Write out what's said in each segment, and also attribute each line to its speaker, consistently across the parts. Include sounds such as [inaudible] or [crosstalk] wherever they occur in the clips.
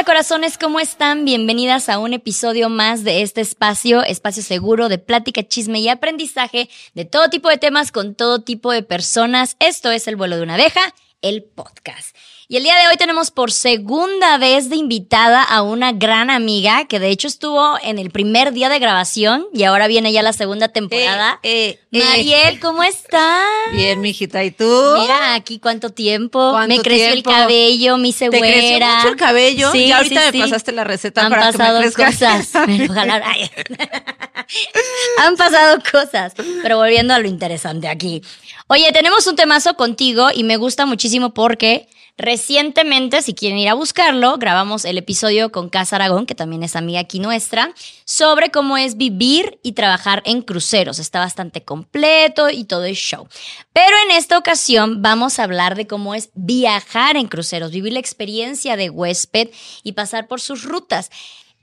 Speaker 1: ¿Qué onda, corazones? ¿Cómo están? Bienvenidas a un episodio más de este espacio, espacio seguro de plática, chisme y aprendizaje de todo tipo de temas con todo tipo de personas. Esto es El vuelo de una abeja, el podcast. Y el día de hoy tenemos por segunda vez de invitada a una gran amiga que de hecho estuvo en el primer día de grabación y ahora viene ya la segunda temporada.
Speaker 2: Eh, eh,
Speaker 1: Mariel, ¿cómo estás?
Speaker 2: Bien, mijita, ¿y tú?
Speaker 1: Mira, aquí cuánto tiempo.
Speaker 2: ¿Cuánto
Speaker 1: me creció
Speaker 2: tiempo?
Speaker 1: el cabello, me hice
Speaker 2: ¿Te creció
Speaker 1: güera.
Speaker 2: mucho el cabello?
Speaker 1: Sí,
Speaker 2: y ahorita
Speaker 1: sí,
Speaker 2: me
Speaker 1: sí.
Speaker 2: pasaste la receta
Speaker 1: Han
Speaker 2: para que
Speaker 1: pasado
Speaker 2: me crezca.
Speaker 1: cosas. [laughs] Pero ojalá-. [laughs] Han pasado cosas. Pero volviendo a lo interesante aquí. Oye, tenemos un temazo contigo y me gusta muchísimo porque recientemente, si quieren ir a buscarlo, grabamos el episodio con Casa Aragón, que también es amiga aquí nuestra, sobre cómo es vivir y trabajar en cruceros. Está bastante completo y todo es show. Pero en esta ocasión vamos a hablar de cómo es viajar en cruceros, vivir la experiencia de huésped y pasar por sus rutas.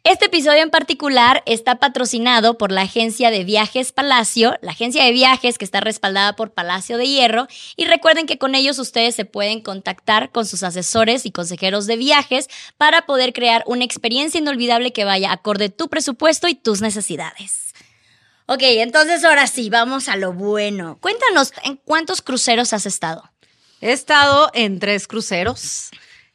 Speaker 1: Este episodio en particular está patrocinado por la agencia de viajes Palacio, la agencia de viajes que está respaldada por Palacio de Hierro. Y recuerden que con ellos ustedes se pueden contactar con sus asesores y consejeros de viajes para poder crear una experiencia inolvidable que vaya acorde a tu presupuesto y tus necesidades. Ok, entonces ahora sí, vamos a lo bueno. Cuéntanos, ¿en cuántos cruceros has estado?
Speaker 2: He estado en tres cruceros.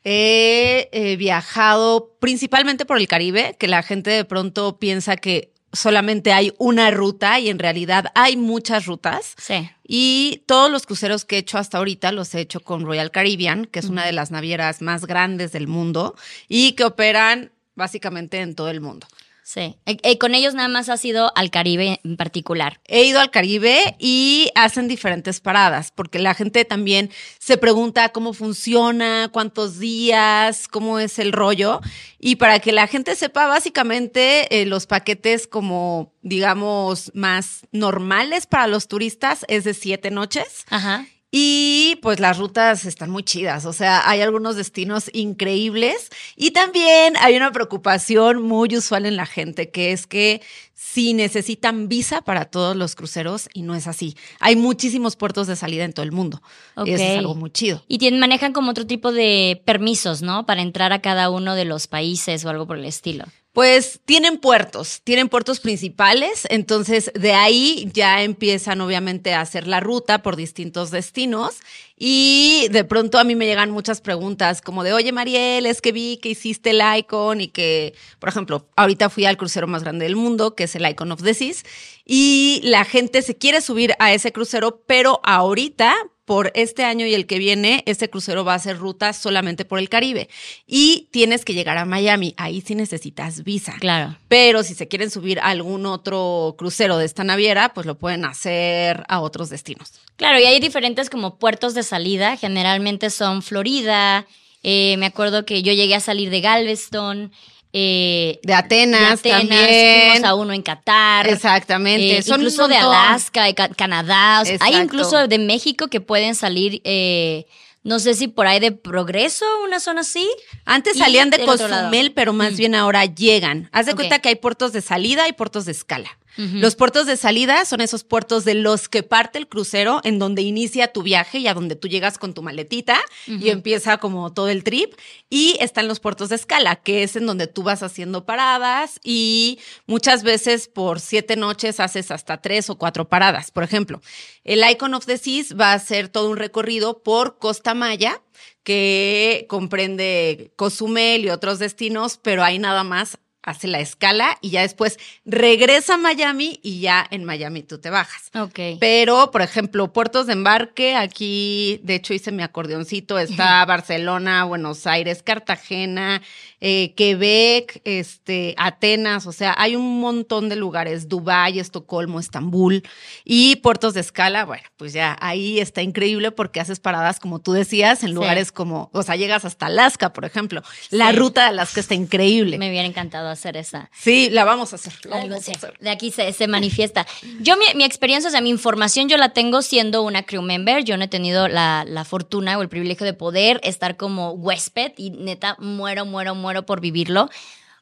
Speaker 2: He eh, viajado principalmente por el Caribe, que la gente de pronto piensa que solamente hay una ruta y en realidad hay muchas rutas.
Speaker 1: Sí.
Speaker 2: Y todos los cruceros que he hecho hasta ahorita los he hecho con Royal Caribbean, que es una de las navieras más grandes del mundo y que operan básicamente en todo el mundo.
Speaker 1: Sí. Eh, eh, con ellos nada más has ido al Caribe en particular.
Speaker 2: He ido al Caribe y hacen diferentes paradas, porque la gente también se pregunta cómo funciona, cuántos días, cómo es el rollo. Y para que la gente sepa, básicamente eh, los paquetes como, digamos, más normales para los turistas es de siete noches.
Speaker 1: Ajá.
Speaker 2: Y pues las rutas están muy chidas, o sea, hay algunos destinos increíbles y también hay una preocupación muy usual en la gente, que es que si necesitan visa para todos los cruceros y no es así. Hay muchísimos puertos de salida en todo el mundo.
Speaker 1: Ok.
Speaker 2: Y eso es algo muy chido.
Speaker 1: Y tienen, manejan como otro tipo de permisos, ¿no? Para entrar a cada uno de los países o algo por el estilo.
Speaker 2: Pues tienen puertos, tienen puertos principales, entonces de ahí ya empiezan obviamente a hacer la ruta por distintos destinos y de pronto a mí me llegan muchas preguntas como de, oye Mariel, es que vi que hiciste el icon y que, por ejemplo, ahorita fui al crucero más grande del mundo, que es el Icon of the Seas, y la gente se quiere subir a ese crucero, pero ahorita por este año y el que viene, este crucero va a hacer ruta solamente por el Caribe. Y tienes que llegar a Miami. Ahí sí necesitas visa.
Speaker 1: Claro.
Speaker 2: Pero si se quieren subir a algún otro crucero de esta naviera, pues lo pueden hacer a otros destinos.
Speaker 1: Claro, y hay diferentes como puertos de salida. Generalmente son Florida. eh, me acuerdo que yo llegué a salir de Galveston. Eh,
Speaker 2: De Atenas,
Speaker 1: de Atenas,
Speaker 2: también.
Speaker 1: fuimos a uno en Qatar.
Speaker 2: Exactamente.
Speaker 1: Eh,
Speaker 2: Son
Speaker 1: incluso de. Alaska, de Ca- Canadá. o sea, hay incluso de México que pueden salir, eh, no sé si por ahí de Progreso, una zona así.
Speaker 2: Antes salían de. Cozumel, pero más
Speaker 1: Mm.
Speaker 2: bien ahora llegan. Haz de cuenta que hay puertos de salida y puertos de escala. Los puertos de salida son esos puertos de los que parte el crucero, en donde inicia tu viaje y a donde tú llegas con tu maletita y empieza como todo el trip. Y están los puertos de escala, que es en donde tú vas haciendo paradas y muchas veces por siete noches haces hasta tres o cuatro paradas. Por ejemplo, el Icon of the Seas va a hacer todo un recorrido por Costa Maya que comprende Cozumel y otros destinos, pero hay nada más hace la escala y ya después regresa a Miami y ya en Miami tú te bajas.
Speaker 1: Ok.
Speaker 2: Pero, por ejemplo, puertos de embarque, aquí, de hecho hice mi acordeoncito, está Barcelona, Buenos Aires, Cartagena, eh, Quebec, este, Atenas, o sea, hay un montón de lugares, Dubái, Estocolmo, Estambul y puertos de escala, bueno, pues ya ahí está increíble porque haces paradas, como tú decías, en lugares como, o sea, llegas hasta Alaska, por ejemplo. La
Speaker 1: Sí.
Speaker 2: ruta de Alaska está increíble.
Speaker 1: Me hubiera encantado hacer esa.
Speaker 2: Sí, la vamos a hacer. la
Speaker 1: Algo
Speaker 2: vamos a hacer.
Speaker 1: De aquí se, se manifiesta. Yo, mi, mi experiencia, o sea, mi información yo la tengo siendo una crew member. Yo no he tenido la, la fortuna o el privilegio de poder estar como huésped y neta muero, muero, muero por vivirlo.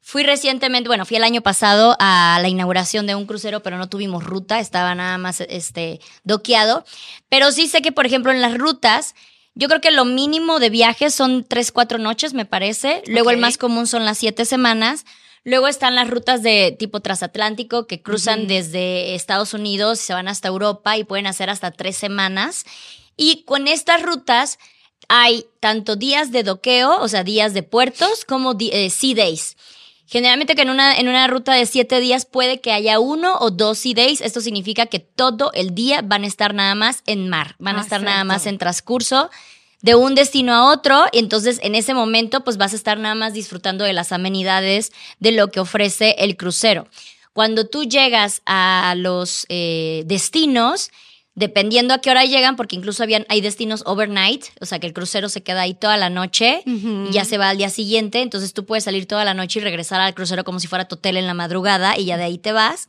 Speaker 1: Fui recientemente, bueno, fui el año pasado a la inauguración de un crucero, pero no tuvimos ruta, estaba nada más este, doqueado. Pero sí sé que, por ejemplo, en las rutas, yo creo que lo mínimo de viajes son tres, cuatro noches, me parece. Luego el
Speaker 2: Ok.
Speaker 1: más común son las siete semanas. Luego están las rutas de tipo transatlántico que cruzan desde Estados Unidos, se van hasta Europa y pueden hacer hasta tres semanas. Y con estas rutas hay tanto días de doqueo, o sea, días de puertos, como eh, sea days. Generalmente que en una, en una ruta de siete días puede que haya uno o dos sea days. Esto significa que todo el día van a estar nada más en mar, van a
Speaker 2: Ah,
Speaker 1: estar nada más en transcurso de un destino a otro. Y entonces en ese momento pues vas a estar nada más disfrutando de las amenidades de lo que ofrece el crucero. Cuando tú llegas a los eh, destinos, dependiendo a qué hora llegan, porque incluso habían, hay destinos overnight, o sea que el crucero se queda ahí toda la noche y ya se va al día siguiente, entonces tú puedes salir toda la noche y regresar al crucero como si fuera tu hotel en la madrugada y ya de ahí te vas.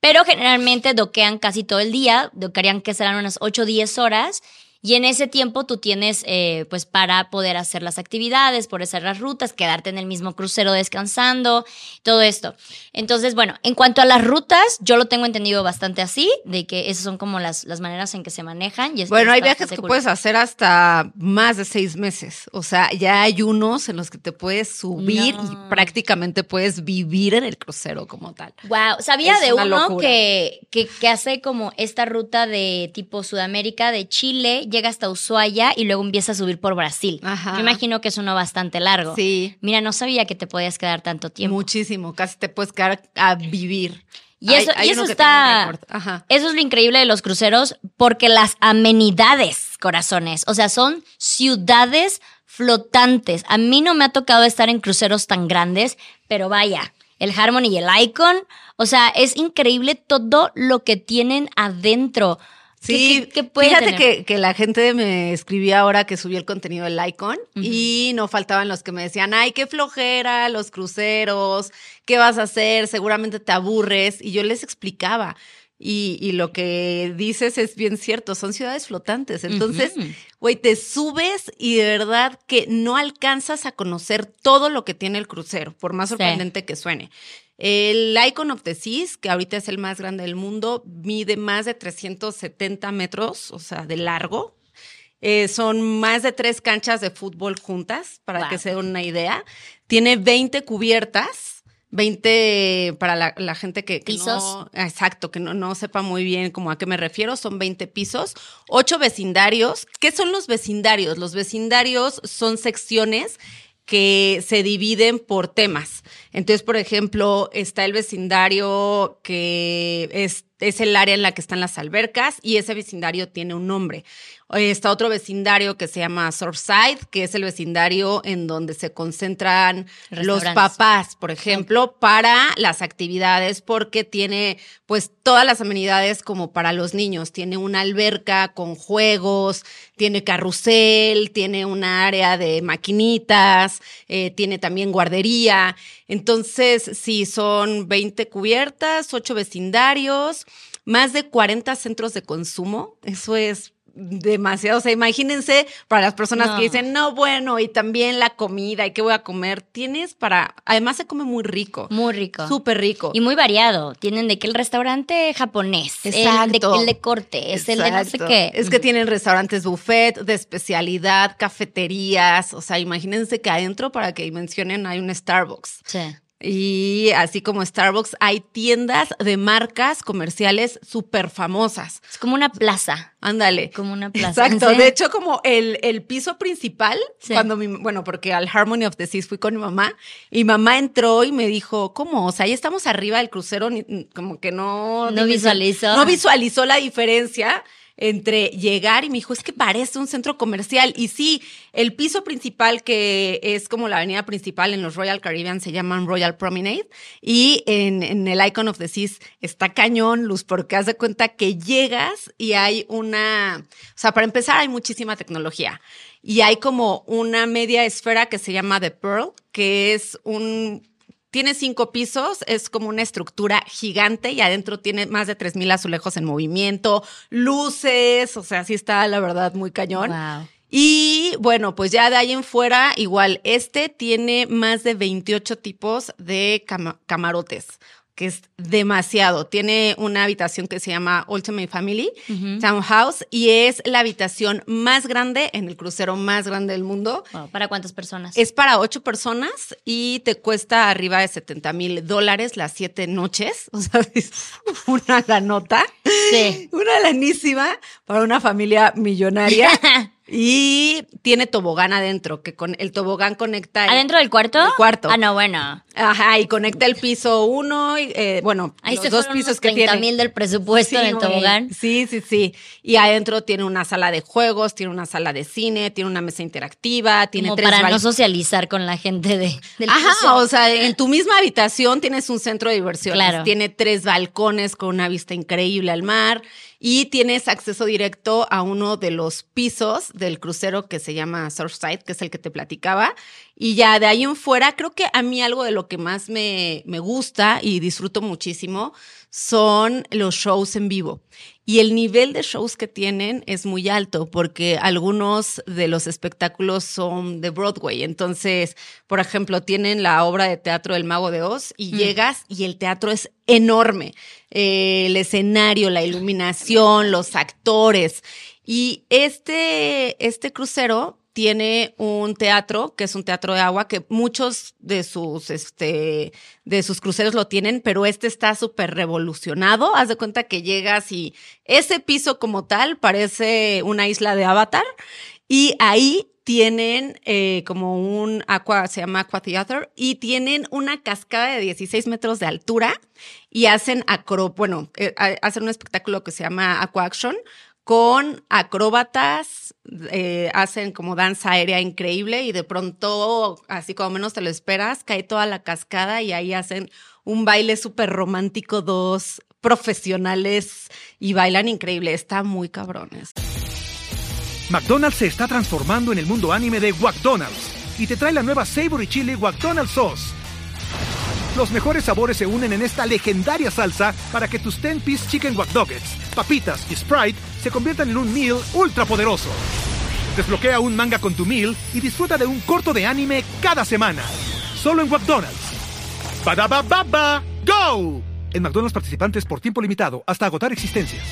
Speaker 1: Pero generalmente doquean casi todo el día, doquearían que serán unas 8 o 10 horas. Y en ese tiempo tú tienes, eh, pues, para poder hacer las actividades, por hacer las rutas, quedarte en el mismo crucero descansando, todo esto. Entonces, bueno, en cuanto a las rutas, yo lo tengo entendido bastante así, de que esas son como las, las maneras en que se manejan. Y
Speaker 2: Bueno, hay viajes que
Speaker 1: cool.
Speaker 2: puedes hacer hasta más de seis meses. O sea, ya hay unos en los que te puedes subir
Speaker 1: No.
Speaker 2: y prácticamente puedes vivir en el crucero como tal.
Speaker 1: Wow, sabía
Speaker 2: Es
Speaker 1: de uno que, que hace como esta ruta de tipo Sudamérica, de Chile, llega hasta Ushuaia y luego empieza a subir por Brasil.
Speaker 2: Ajá.
Speaker 1: Yo imagino que es uno bastante largo.
Speaker 2: Sí.
Speaker 1: Mira, no sabía que te podías quedar tanto tiempo.
Speaker 2: Muchísimo, casi te puedes quedar a vivir.
Speaker 1: Y eso,
Speaker 2: Hay- hay
Speaker 1: y está.
Speaker 2: Ajá.
Speaker 1: Eso es lo increíble de los cruceros, porque las amenidades, corazones, o sea, son ciudades flotantes. A mí no me ha tocado estar en cruceros tan grandes, pero vaya, el Harmony y el Icon, o sea, es increíble todo lo que tienen adentro. ¿Qué-
Speaker 2: Sí,
Speaker 1: qué- qué puede
Speaker 2: fíjate que, que la gente me escribía ahora que subí el contenido del Icon y no faltaban los que me decían, ay, qué flojera, los cruceros, ¿qué vas a hacer? Seguramente te aburres. Y yo les explicaba. Y, y lo que dices es bien cierto, son ciudades flotantes. Entonces, güey, te subes y de verdad que no alcanzas a conocer todo lo que tiene el crucero, por más
Speaker 1: Sí.
Speaker 2: sorprendente que suene. El Icon of the Seas, que ahorita es el más grande del mundo, mide más de 370 metros, o sea, de largo. Eh, son más de tres canchas de fútbol juntas, para
Speaker 1: Wow.
Speaker 2: que se den una idea. Tiene 20 cubiertas. 20 para la, la gente que, que
Speaker 1: ¿Pisos?
Speaker 2: no, exacto, que no, no sepa muy bien como a qué me refiero, son 20 pisos, 8 vecindarios. ¿Qué son los vecindarios? Los vecindarios son secciones que se dividen por temas. Entonces, por ejemplo, está el vecindario que es, es el área en la que están las albercas y ese vecindario tiene un nombre. Está otro vecindario que se llama Surfside, que es el vecindario en donde se concentran los papás, por ejemplo, para las actividades, porque tiene pues todas las amenidades como para los niños. Tiene una alberca con juegos, tiene carrusel, tiene un área de maquinitas, eh, tiene también guardería. Entonces, sí, son 20 cubiertas, 8 vecindarios, más de 40 centros de consumo. Eso es demasiado. O sea, imagínense para las personas
Speaker 1: No.
Speaker 2: que dicen, no, bueno, y también la comida, ¿y qué voy a comer? Tienes para, además se come muy rico.
Speaker 1: Muy rico.
Speaker 2: Súper rico.
Speaker 1: Y muy variado. Tienen de que el restaurante japonés, el de,
Speaker 2: Exacto.
Speaker 1: el de corte, es el de no sé
Speaker 2: Exacto.
Speaker 1: qué.
Speaker 2: Es que tienen restaurantes buffet de especialidad, cafeterías. O sea, imagínense que adentro, para que mencionen, hay un Starbucks.
Speaker 1: Sí.
Speaker 2: Y así como Starbucks, hay tiendas de marcas comerciales súper famosas.
Speaker 1: Es como una plaza.
Speaker 2: Ándale.
Speaker 1: Como una plaza.
Speaker 2: Exacto.
Speaker 1: ¿Sí?
Speaker 2: De hecho, como el, el piso principal,
Speaker 1: Sí.
Speaker 2: cuando mi, bueno, porque al Harmony of the Seas fui con mi mamá, y mamá entró y me dijo, ¿cómo? O sea, ya estamos arriba del crucero, ni- como que no...
Speaker 1: No visualizó.
Speaker 2: No visualizó la diferencia entre llegar y me dijo, es que parece un centro comercial. Y sí, el piso principal, que es como la avenida principal en los Royal Caribbean, se llaman Royal Promenade. Y en, en el Icon of the Seas está cañón, Luz, porque haz de cuenta que llegas y hay una, o sea, para empezar hay muchísima tecnología. Y hay como una media esfera que se llama The Pearl, que es un tiene cinco pisos, es como una estructura gigante y adentro tiene más de 3.000 azulejos en movimiento, luces, o sea, sí está la verdad muy cañón.
Speaker 1: Wow.
Speaker 2: Y bueno, pues ya de ahí en fuera, igual, este tiene más de 28 tipos de cama- camarotes, que es demasiado. Tiene una habitación que se llama Ultimate Family Townhouse y es la habitación más grande en el crucero más grande del mundo.
Speaker 1: Wow, ¿Para cuántas personas?
Speaker 2: Es para ocho personas y te cuesta arriba de 70 mil dólares las siete noches. [laughs] O sea, es una lanota.
Speaker 1: Sí.
Speaker 2: Una lanísima para una familia millonaria. [laughs] y tiene tobogán adentro, que con el tobogán conecta. el-
Speaker 1: ¿Adentro del cuarto?
Speaker 2: Del cuarto.
Speaker 1: Ah, no, bueno.
Speaker 2: Ajá, y conecta el piso uno, y, eh, bueno,
Speaker 1: Ahí
Speaker 2: los
Speaker 1: se
Speaker 2: dos pisos
Speaker 1: unos
Speaker 2: que
Speaker 1: 30
Speaker 2: tiene.
Speaker 1: mil del presupuesto en el
Speaker 2: güey.
Speaker 1: tobogán.
Speaker 2: Sí, sí, sí. Y adentro tiene una sala de juegos, tiene una sala de cine, tiene una mesa interactiva, tiene
Speaker 1: Como
Speaker 2: tres
Speaker 1: para no socializar con la gente de, del
Speaker 2: Ajá, o sea, en tu misma habitación tienes un centro de diversiones.
Speaker 1: Claro.
Speaker 2: Tiene tres balcones con una vista increíble al mar y tienes acceso directo a uno de los pisos del crucero que se llama Surfside, que es el que te platicaba. Y ya de ahí en fuera, creo que a mí algo de lo que más me, me gusta y disfruto muchísimo son los shows en vivo. Y el nivel de shows que tienen es muy alto porque algunos de los espectáculos son de Broadway. Entonces, por ejemplo, tienen la obra de teatro El Mago de Oz y llegas y el teatro es enorme. Eh, el escenario, la iluminación, los actores. Y este, este crucero tiene un teatro, que es un teatro de agua, que muchos de sus, este, de sus cruceros lo tienen, pero este está súper revolucionado. Haz de cuenta que llegas y ese piso como tal parece una isla de Avatar y ahí tienen eh, como un aqua, se llama Aqua Theater, y tienen una cascada de 16 metros de altura y hacen acro, bueno, eh, ha- hacen un espectáculo que se llama Aqua Action con acróbatas, eh, hacen como danza aérea increíble y de pronto, así como menos te lo esperas, cae toda la cascada y ahí hacen un baile súper romántico, dos profesionales y bailan increíble, está muy cabrones.
Speaker 3: McDonald's se está transformando en el mundo anime de McDonald's y te trae la nueva Savory Chili McDonald's Sauce. Los mejores sabores se unen en esta legendaria salsa para que tus 10-piece chicken wack Nuggets, papitas y Sprite se conviertan en un meal ultra poderoso. Desbloquea un manga con tu meal y disfruta de un corto de anime cada semana. Solo en McDonald's. ba baba go! En McDonald's participantes por tiempo limitado hasta agotar existencias.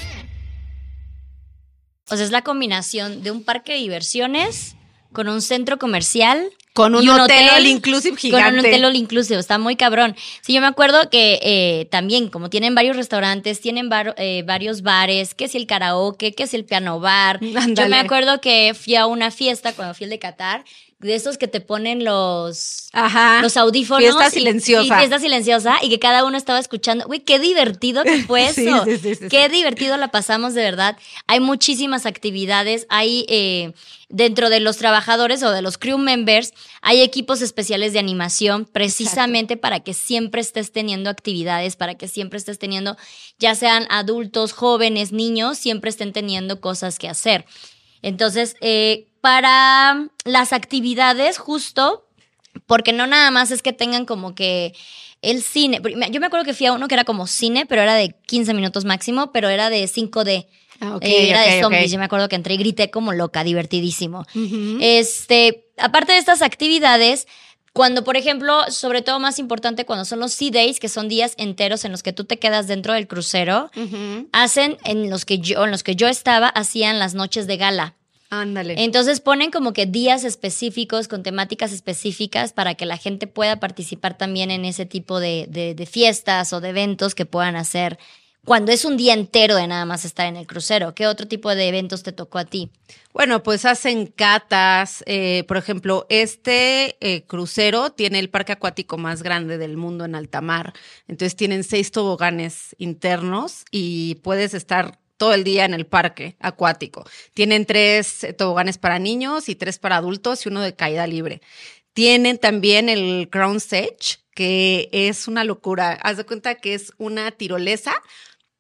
Speaker 1: O sea, es la combinación de un parque de diversiones con un centro comercial.
Speaker 2: Con un
Speaker 1: y
Speaker 2: hotel all inclusive
Speaker 1: Con un
Speaker 2: gigante.
Speaker 1: hotel all inclusive, está muy cabrón. Sí, yo me acuerdo que eh, también, como tienen varios restaurantes, tienen eh, varios bares, que es el karaoke, que es el piano bar. Yo me acuerdo que fui a una fiesta cuando fui al de Qatar, de esos que te ponen los...
Speaker 2: Ajá.
Speaker 1: Los audífonos.
Speaker 2: Fiesta
Speaker 1: y-
Speaker 2: silenciosa.
Speaker 1: Y, fiesta silenciosa y que cada uno estaba escuchando. Güey, qué divertido que fue [laughs] eso.
Speaker 2: sí, sí, sí,
Speaker 1: qué divertido la pasamos de verdad. Hay muchísimas actividades. Hay eh, dentro de los trabajadores o de los crew members, hay equipos especiales de animación precisamente para que siempre estés teniendo actividades, para que siempre estés teniendo, ya sean adultos, jóvenes, niños, siempre estén teniendo cosas que hacer. Entonces, eh, para las actividades, justo, porque no nada más es que tengan como que el cine. Yo me acuerdo que fui a uno que era como cine, pero era de 15 minutos máximo, pero era de 5D.
Speaker 2: Ah, ok,
Speaker 1: Eh, era de zombies. Yo me acuerdo que entré y grité como loca, divertidísimo. Este, aparte de estas actividades, cuando, por ejemplo, sobre todo más importante cuando son los Sea Days, que son días enteros en los que tú te quedas dentro del crucero, hacen en los que yo, en los que yo estaba, hacían las noches de gala.
Speaker 2: Ándale.
Speaker 1: Entonces ponen como que días específicos con temáticas específicas para que la gente pueda participar también en ese tipo de, de- de fiestas o de eventos que puedan hacer cuando es un día entero de nada más estar en el crucero. ¿Qué otro tipo de eventos te tocó a ti?
Speaker 2: Bueno, pues hacen catas. eh, por ejemplo, este eh, crucero tiene el parque acuático más grande del mundo en alta mar. Entonces tienen seis toboganes internos y puedes estar todo el día en el parque acuático. Tienen tres eh, toboganes para niños y tres para adultos y uno de caída libre. Tienen también el Crown Sage, que es una locura. Haz de cuenta que es una tirolesa,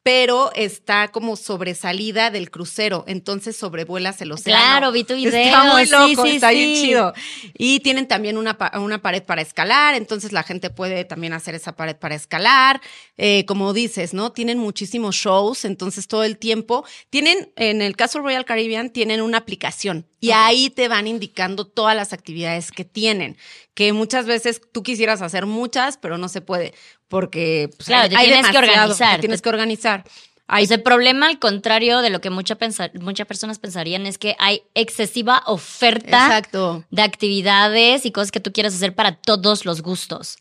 Speaker 2: pero está como sobresalida del crucero, entonces sobrevuelas el océano.
Speaker 1: Claro, vi tu [laughs] video,
Speaker 2: Está muy loco,
Speaker 1: sí,
Speaker 2: está bien chido. Y tienen también una, una pared para escalar, entonces la gente puede también hacer esa pared para escalar. Eh, como dices, ¿no? Tienen muchísimos shows, entonces todo el tiempo. Tienen, en el caso Royal Caribbean, tienen una aplicación y ahí te van indicando todas las actividades que tienen, que muchas veces tú quisieras hacer muchas, pero no se puede, porque pues,
Speaker 1: Claro,
Speaker 2: hay,
Speaker 1: te
Speaker 2: hay
Speaker 1: tienes que organizar.
Speaker 2: te tienes que organizar.
Speaker 1: Hay el problema, al contrario de lo que mucha muchas personas pensarían, es que hay excesiva oferta
Speaker 2: Exacto.
Speaker 1: de actividades y cosas que tú quieras hacer para todos los gustos.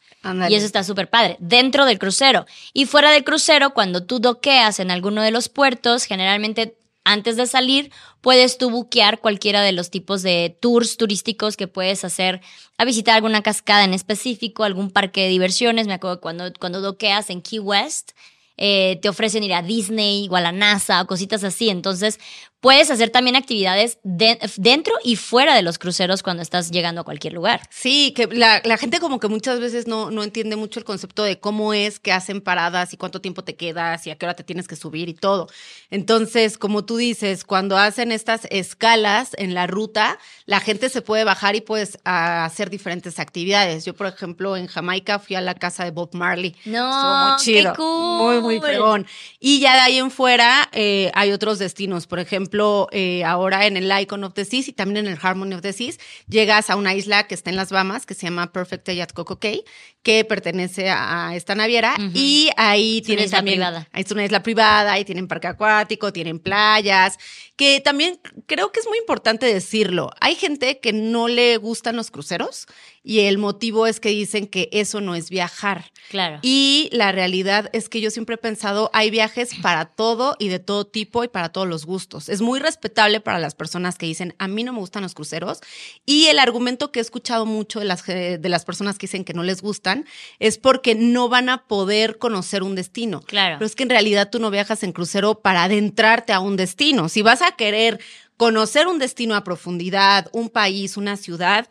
Speaker 1: Y eso está súper padre. Dentro del crucero. Y fuera del crucero, cuando tú doqueas en alguno de los puertos, generalmente antes de salir, puedes tú buquear cualquiera de los tipos de tours turísticos que puedes hacer a visitar alguna cascada en específico, algún parque de diversiones. Me acuerdo cuando, cuando doqueas en Key West, eh, te ofrecen ir a Disney o a la NASA o cositas así. Entonces, puedes hacer también actividades de- dentro y fuera de los cruceros cuando estás llegando a cualquier lugar.
Speaker 2: Sí, que la, la gente como que muchas veces no, no entiende mucho el concepto de cómo es que hacen paradas y cuánto tiempo te quedas y a qué hora te tienes que subir y todo. Entonces, como tú dices, cuando hacen estas escalas en la ruta, la gente se puede bajar y puedes hacer diferentes actividades. Yo, por ejemplo, en Jamaica fui a la casa de Bob Marley.
Speaker 1: No,
Speaker 2: Estuvo muy
Speaker 1: qué
Speaker 2: chido.
Speaker 1: cool.
Speaker 2: Muy, muy fregón. Y ya de ahí en fuera eh, hay otros destinos. Por ejemplo, eh, ahora en el Icon of the Seas y también en el Harmony of the Seas, llegas a una isla que está en las Bahamas, que se llama Perfect Day at Coco Cay, que pertenece a esta naviera. Y ahí tienen
Speaker 1: isla
Speaker 2: también.
Speaker 1: privada.
Speaker 2: Es una isla privada, ahí tienen parque acuático, tienen playas, que también creo que es muy importante decirlo. Hay gente que no le gustan los cruceros y el motivo es que dicen que eso no es viajar.
Speaker 1: Claro.
Speaker 2: Y la realidad es que yo siempre he pensado, hay viajes para todo y de todo tipo y para todos los gustos. Es muy respetable para las personas que dicen, a mí no me gustan los cruceros. Y el argumento que he escuchado mucho de las, de las personas que dicen que no les gustan es porque no van a poder conocer un destino.
Speaker 1: Claro.
Speaker 2: Pero es que en realidad tú no viajas en crucero para adentrarte a un destino. Si vas a querer conocer un destino a profundidad, un país, una ciudad,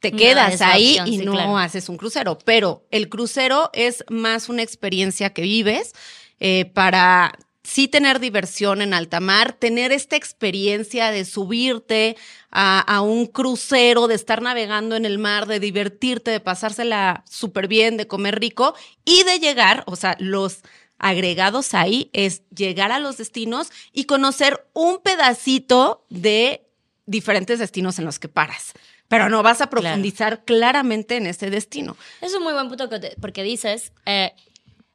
Speaker 2: te quedas ahí
Speaker 1: opción,
Speaker 2: y
Speaker 1: sí,
Speaker 2: no
Speaker 1: claro.
Speaker 2: haces un crucero. Pero el crucero es más una experiencia que vives eh, para sí tener diversión en alta mar, tener esta experiencia de subirte a, a un crucero, de estar navegando en el mar, de divertirte, de pasársela súper bien, de comer rico y de llegar, o sea, los agregados ahí es llegar a los destinos y conocer un pedacito de diferentes destinos en los que paras. Pero no vas a
Speaker 1: Claro.
Speaker 2: profundizar claramente en ese destino.
Speaker 1: Es un muy buen punto que te- porque dices, eh,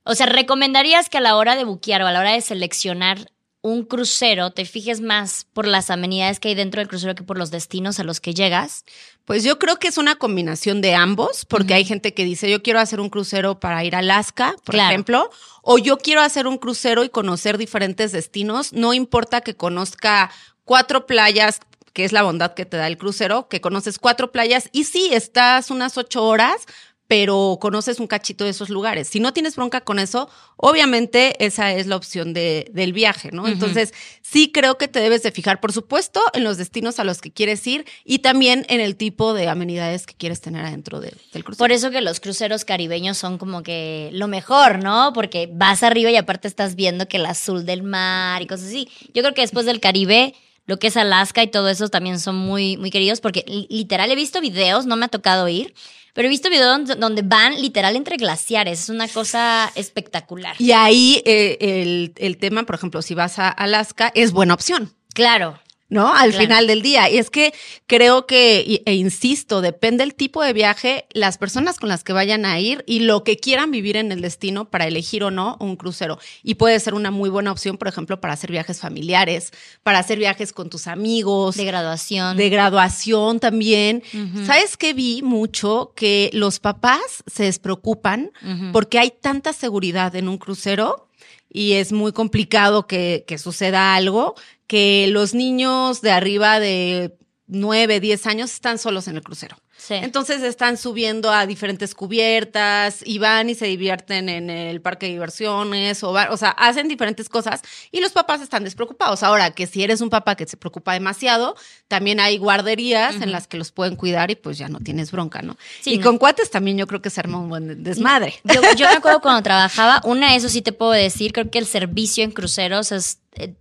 Speaker 1: o sea, ¿recomendarías que a la hora de buquear o a la hora de seleccionar un crucero te fijes más por las amenidades que hay dentro del crucero que por los destinos a los que llegas?
Speaker 2: Pues yo creo que es una combinación de ambos, porque hay gente que dice, yo quiero hacer un crucero para ir a Alaska, por
Speaker 1: Claro.
Speaker 2: ejemplo, o yo quiero hacer un crucero y conocer diferentes destinos, no importa que conozca cuatro playas, que es la bondad que te da el crucero, que conoces cuatro playas y sí, estás unas ocho horas, pero conoces un cachito de esos lugares. Si no tienes bronca con eso, obviamente esa es la opción de, del viaje, ¿no? Entonces, sí creo que te debes de fijar, por supuesto, en los destinos a los que quieres ir y también en el tipo de amenidades que quieres tener adentro de- del crucero.
Speaker 1: Por eso que los cruceros caribeños son como que lo mejor, ¿no? Porque vas arriba y aparte estás viendo que el azul del mar y cosas así. Yo creo que después del Caribe, lo que es Alaska y todo eso también son muy, muy queridos porque li- literal he visto videos, no me ha tocado ir, pero he visto videos donde- donde van literal entre glaciares. Es una cosa espectacular.
Speaker 2: Y ahí eh, el, el tema, por ejemplo, si vas a Alaska, es buena opción.
Speaker 1: Claro.
Speaker 2: ¿No? Al
Speaker 1: Claro.
Speaker 2: final del día. Y es que creo que, e insisto, depende el tipo de viaje, las personas con las que vayan a ir y lo que quieran vivir en el destino para elegir o no un crucero. Y puede ser una muy buena opción, por ejemplo, para hacer viajes familiares, para hacer viajes con tus amigos.
Speaker 1: De graduación.
Speaker 2: De graduación también. ¿Sabes qué vi mucho? Que los papás se despreocupan porque hay tanta seguridad en un crucero y es muy complicado que, que suceda algo, que los niños de arriba de 9, 10 años están solos en el crucero.
Speaker 1: Sí.
Speaker 2: Entonces están subiendo a diferentes cubiertas y van y se divierten en el parque de diversiones o, va- o sea, hacen diferentes cosas y los papás están despreocupados. Ahora que si eres un papá que se preocupa demasiado, también hay guarderías en las que los pueden cuidar y pues ya no tienes bronca, ¿no?
Speaker 1: Sí,
Speaker 2: y
Speaker 1: no.
Speaker 2: con cuates también yo creo que se arma un buen desmadre.
Speaker 1: Yo, yo me acuerdo [laughs] cuando trabajaba, una, eso sí te puedo decir, creo que el servicio en cruceros es eh,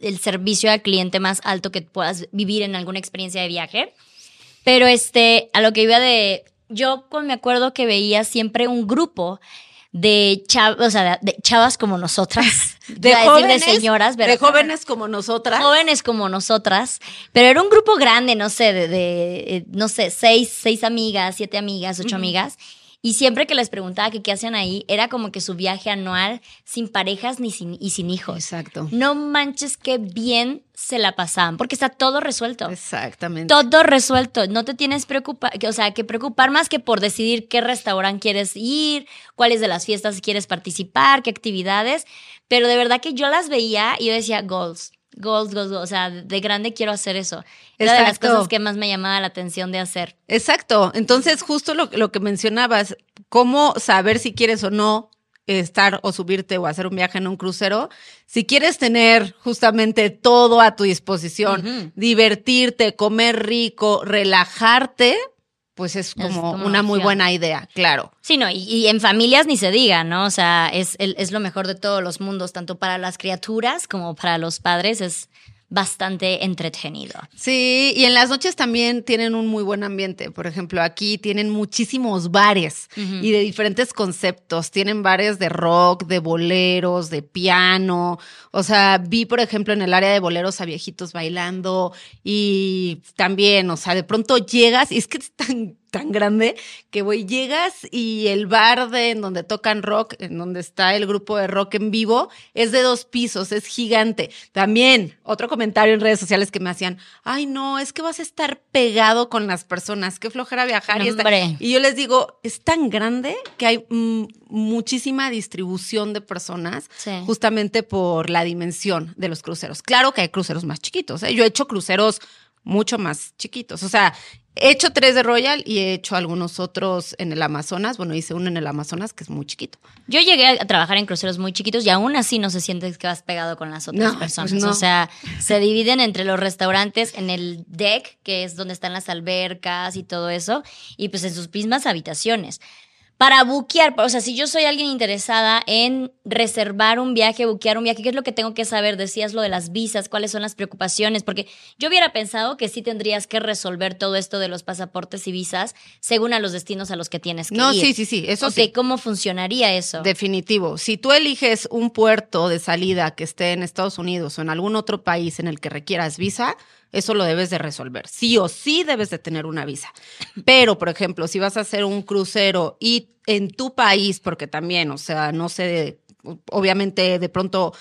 Speaker 1: el servicio al cliente más alto que puedas vivir en alguna experiencia de viaje. Pero este, a lo que iba de, yo me acuerdo que veía siempre un grupo de chavas, o sea, de, chavas como nosotras, [laughs]
Speaker 2: De
Speaker 1: Iba a decir
Speaker 2: jóvenes,
Speaker 1: de señoras,
Speaker 2: de jóvenes como nosotras.
Speaker 1: jóvenes como nosotras, pero era un grupo grande, no sé, de, de, eh, no sé, seis, seis amigas, siete amigas, ocho amigas. Y siempre que les preguntaba que qué hacían ahí, era como que su viaje anual sin parejas ni sin, y sin hijos.
Speaker 2: Exacto.
Speaker 1: No manches qué bien se la pasaban, porque está todo resuelto.
Speaker 2: Exactamente.
Speaker 1: Todo resuelto, no te tienes preocupa, que- o sea, que preocupar más que por decidir qué restaurante quieres ir, cuáles de las fiestas quieres participar, qué actividades, pero de verdad que yo las veía y yo decía goals, goals, goals, goals, o sea, de grande quiero hacer eso. Era de las
Speaker 2: Exacto.
Speaker 1: cosas que más me llamaba la atención de hacer.
Speaker 2: Exacto. Entonces, justo lo, lo que mencionabas, cómo saber si quieres o no estar o subirte o hacer un viaje en un crucero. Si quieres tener justamente todo a tu disposición, divertirte, comer rico, relajarte, pues es como,
Speaker 1: como
Speaker 2: una muy buena idea, claro.
Speaker 1: Sí, no, y, y en familias ni se diga, ¿no? O sea, es, el- es lo mejor de todos los mundos, tanto para las criaturas como para los padres, es bastante entretenido.
Speaker 2: Sí, y en las noches también tienen un muy buen ambiente. Por ejemplo, aquí tienen muchísimos bares y de diferentes conceptos. Tienen bares de rock, de boleros, de piano. O sea, vi, por ejemplo, en el área de boleros a viejitos bailando y también, o sea, de pronto llegas y es que es tan tan grande que güey llegas y el bar de en donde tocan rock, en donde está el grupo de rock en vivo, es de dos pisos, es gigante. También otro comentario en redes sociales que me hacían, ay no, es que vas a estar pegado con las personas, qué flojera viajar y, yo les digo, es tan grande que hay mm, muchísima distribución de personas
Speaker 1: Sí.
Speaker 2: justamente por la dimensión de los cruceros. Claro que hay cruceros más chiquitos, ¿eh? yo he hecho cruceros mucho más chiquitos, o sea, he hecho tres de Royal y he hecho algunos otros en el Amazonas, bueno, hice uno en el Amazonas que es muy chiquito.
Speaker 1: Yo llegué a trabajar en cruceros muy chiquitos y aún así no se siente que vas pegado con las otras
Speaker 2: No,
Speaker 1: personas.
Speaker 2: pues no.
Speaker 1: O sea, se dividen entre los restaurantes en el deck, que es donde están las albercas y todo eso, y pues en sus mismas habitaciones. Para buquear, o sea, si yo soy alguien interesada en reservar un viaje, buquear un viaje, ¿qué es lo que tengo que saber? Decías lo de las visas, cuáles son las preocupaciones, porque yo hubiera pensado que sí tendrías que resolver todo esto de los pasaportes y visas según a los destinos a los que tienes que
Speaker 2: No,
Speaker 1: ir.
Speaker 2: sí, sí, sí, eso
Speaker 1: Ok,
Speaker 2: sí.
Speaker 1: ¿cómo funcionaría eso?
Speaker 2: Definitivo. Si tú eliges un puerto de salida que esté en Estados Unidos o en algún otro país en el que requieras visa, eso lo debes de resolver. Sí o sí debes de tener una visa. Pero, por ejemplo, si vas a hacer un crucero y en tu país, porque también, o sea, no sé, obviamente de pronto